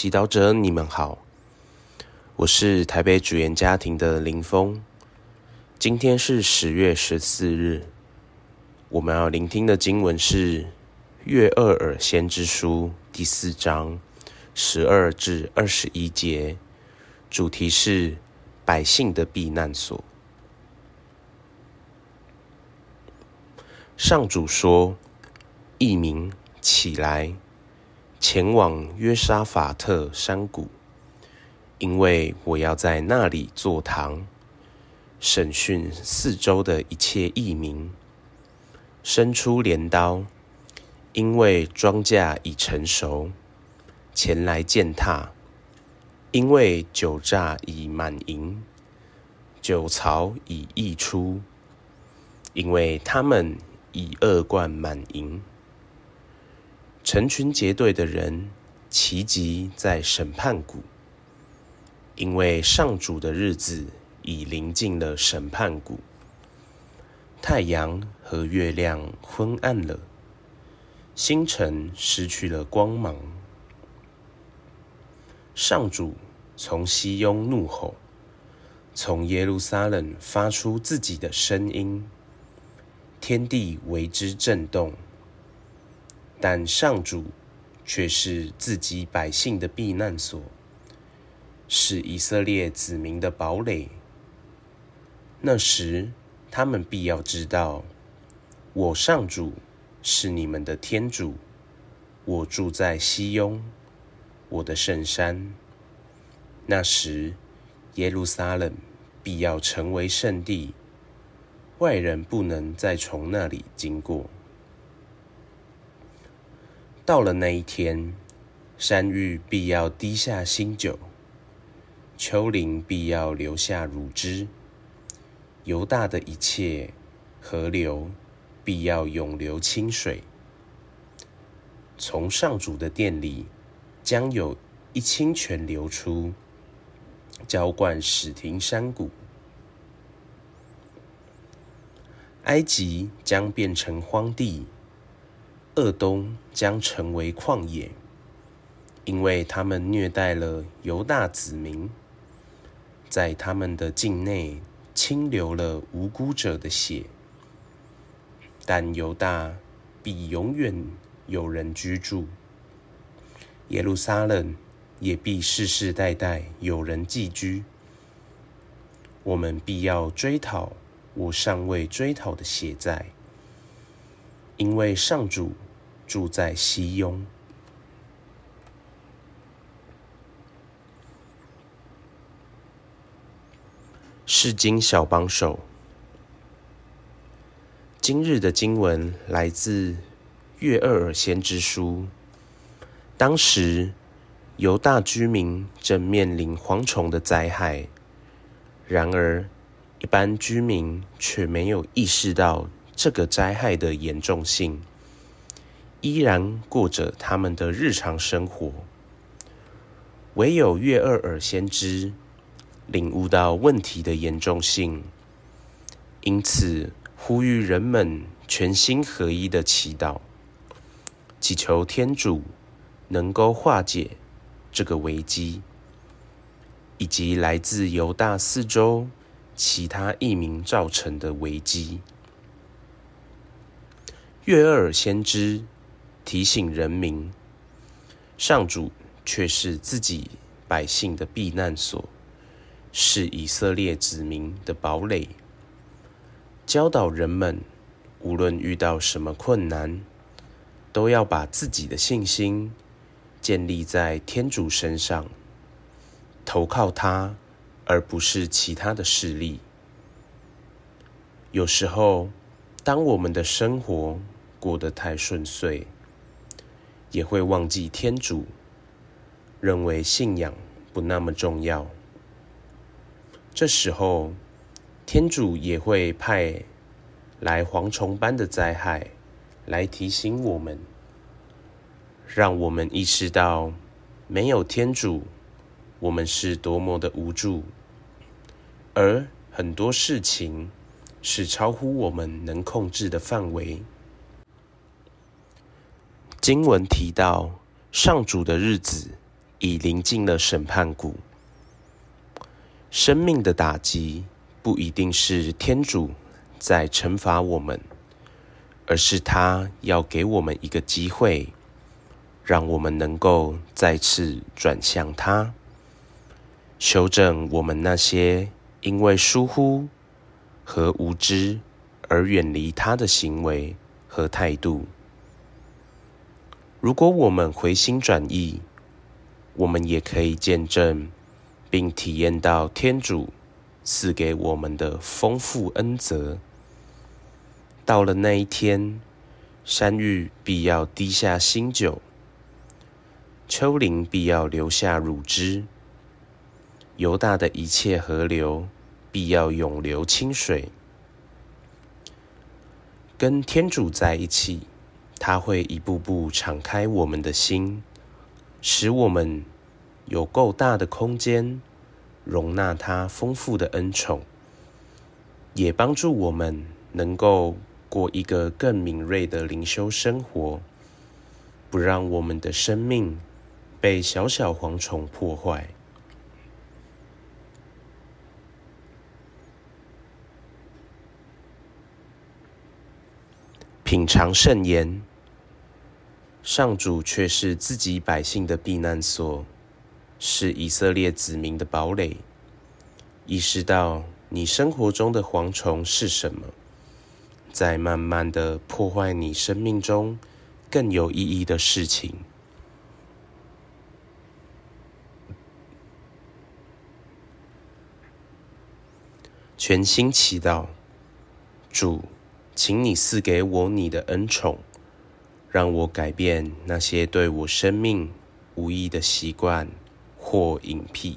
祈祷者，你们好，我是台北主言家庭的林峰。今天是十月十四日，我们要聆听的经文是《约珥尔先知书》第四章十二至二十一节，主题是百姓的避难所。上主说：“异民起来。”前往约沙法特山谷，因为我要在那里坐堂，审讯四周的一切异民，伸出镰刀，因为庄稼已成熟，前来践踏；因为酒榨已满盈，酒槽已溢出，因为他们已恶贯满盈。成群结队的人齐集在审判谷，因为上主的日子已临近了。审判谷，太阳和月亮昏暗了，星辰失去了光芒。上主从西雍怒吼，从耶路撒冷发出自己的声音，天地为之震动。但上主却是自己百姓的避难所，是以色列子民的堡垒。那时，他们必要知道，我上主是你们的天主，我住在熙雍，我的圣山。那时，耶路撒冷必要成为圣地，外人不能再从那里经过。到了那一天，山芋必要滴下新酒，丘陵必要留下乳汁，犹大的一切河流必要涌流清水。从上主的殿里将有一清泉流出，浇灌史亭山谷。埃及将变成荒地。厄东将成为旷野，因为他们虐待了犹大子民，在他们的境内清流了无辜者的血。但犹大必永远有人居住，耶路撒冷也必世世代代有人寄居。我们必要追讨我尚未追讨的血债，因为上主。住在西雍。释经小帮手。今日的经文来自约珥尔先知书。当时犹大居民正面临蝗虫的灾害，然而一般居民却没有意识到这个灾害的严重性。依然过着他们的日常生活，唯有约珥尔先知领悟到问题的严重性，因此呼吁人们全心合一的祈祷，祈求天主能够化解这个危机，以及来自犹大四周其他异民造成的危机。约珥尔先知。提醒人民，上主却是自己百姓的避难所，是以色列子民的堡垒。教导人们，无论遇到什么困难，都要把自己的信心建立在天主身上，投靠他，而不是其他的势力。有时候，当我们的生活过得太顺遂，也会忘记天主，认为信仰不那么重要。这时候，天主也会派来蝗虫般的灾害，来提醒我们，让我们意识到，没有天主，我们是多么的无助，而很多事情是超乎我们能控制的范围。经文提到，上主的日子已临近了审判谷。生命的打击不一定是天主在惩罚我们，而是他要给我们一个机会，让我们能够再次转向他，修正我们那些因为疏忽和无知而远离他的行为和态度。如果我们回心转意，我们也可以见证。并体验到天主赐给我们的丰富恩泽。到了那一天，山芋必要滴下新酒，丘陵必要留下乳汁，犹大的一切河流必要涌流清水。跟天主在一起，他会一步步敞开我们的心，使我们。有够大的空间容纳他丰富的恩宠，也帮助我们能够过一个更敏锐的灵修生活，不让我们的生命被小小蝗虫破坏。品尝圣言，上主却是自己百姓的避难所。是以色列子民的堡垒。意识到你生活中的蝗虫是什么，在慢慢的破坏你生命中更有意义的事情。全心祈祷，主，请你赐给我你的恩宠，让我改变那些对我生命无益的习惯。或隐蔽。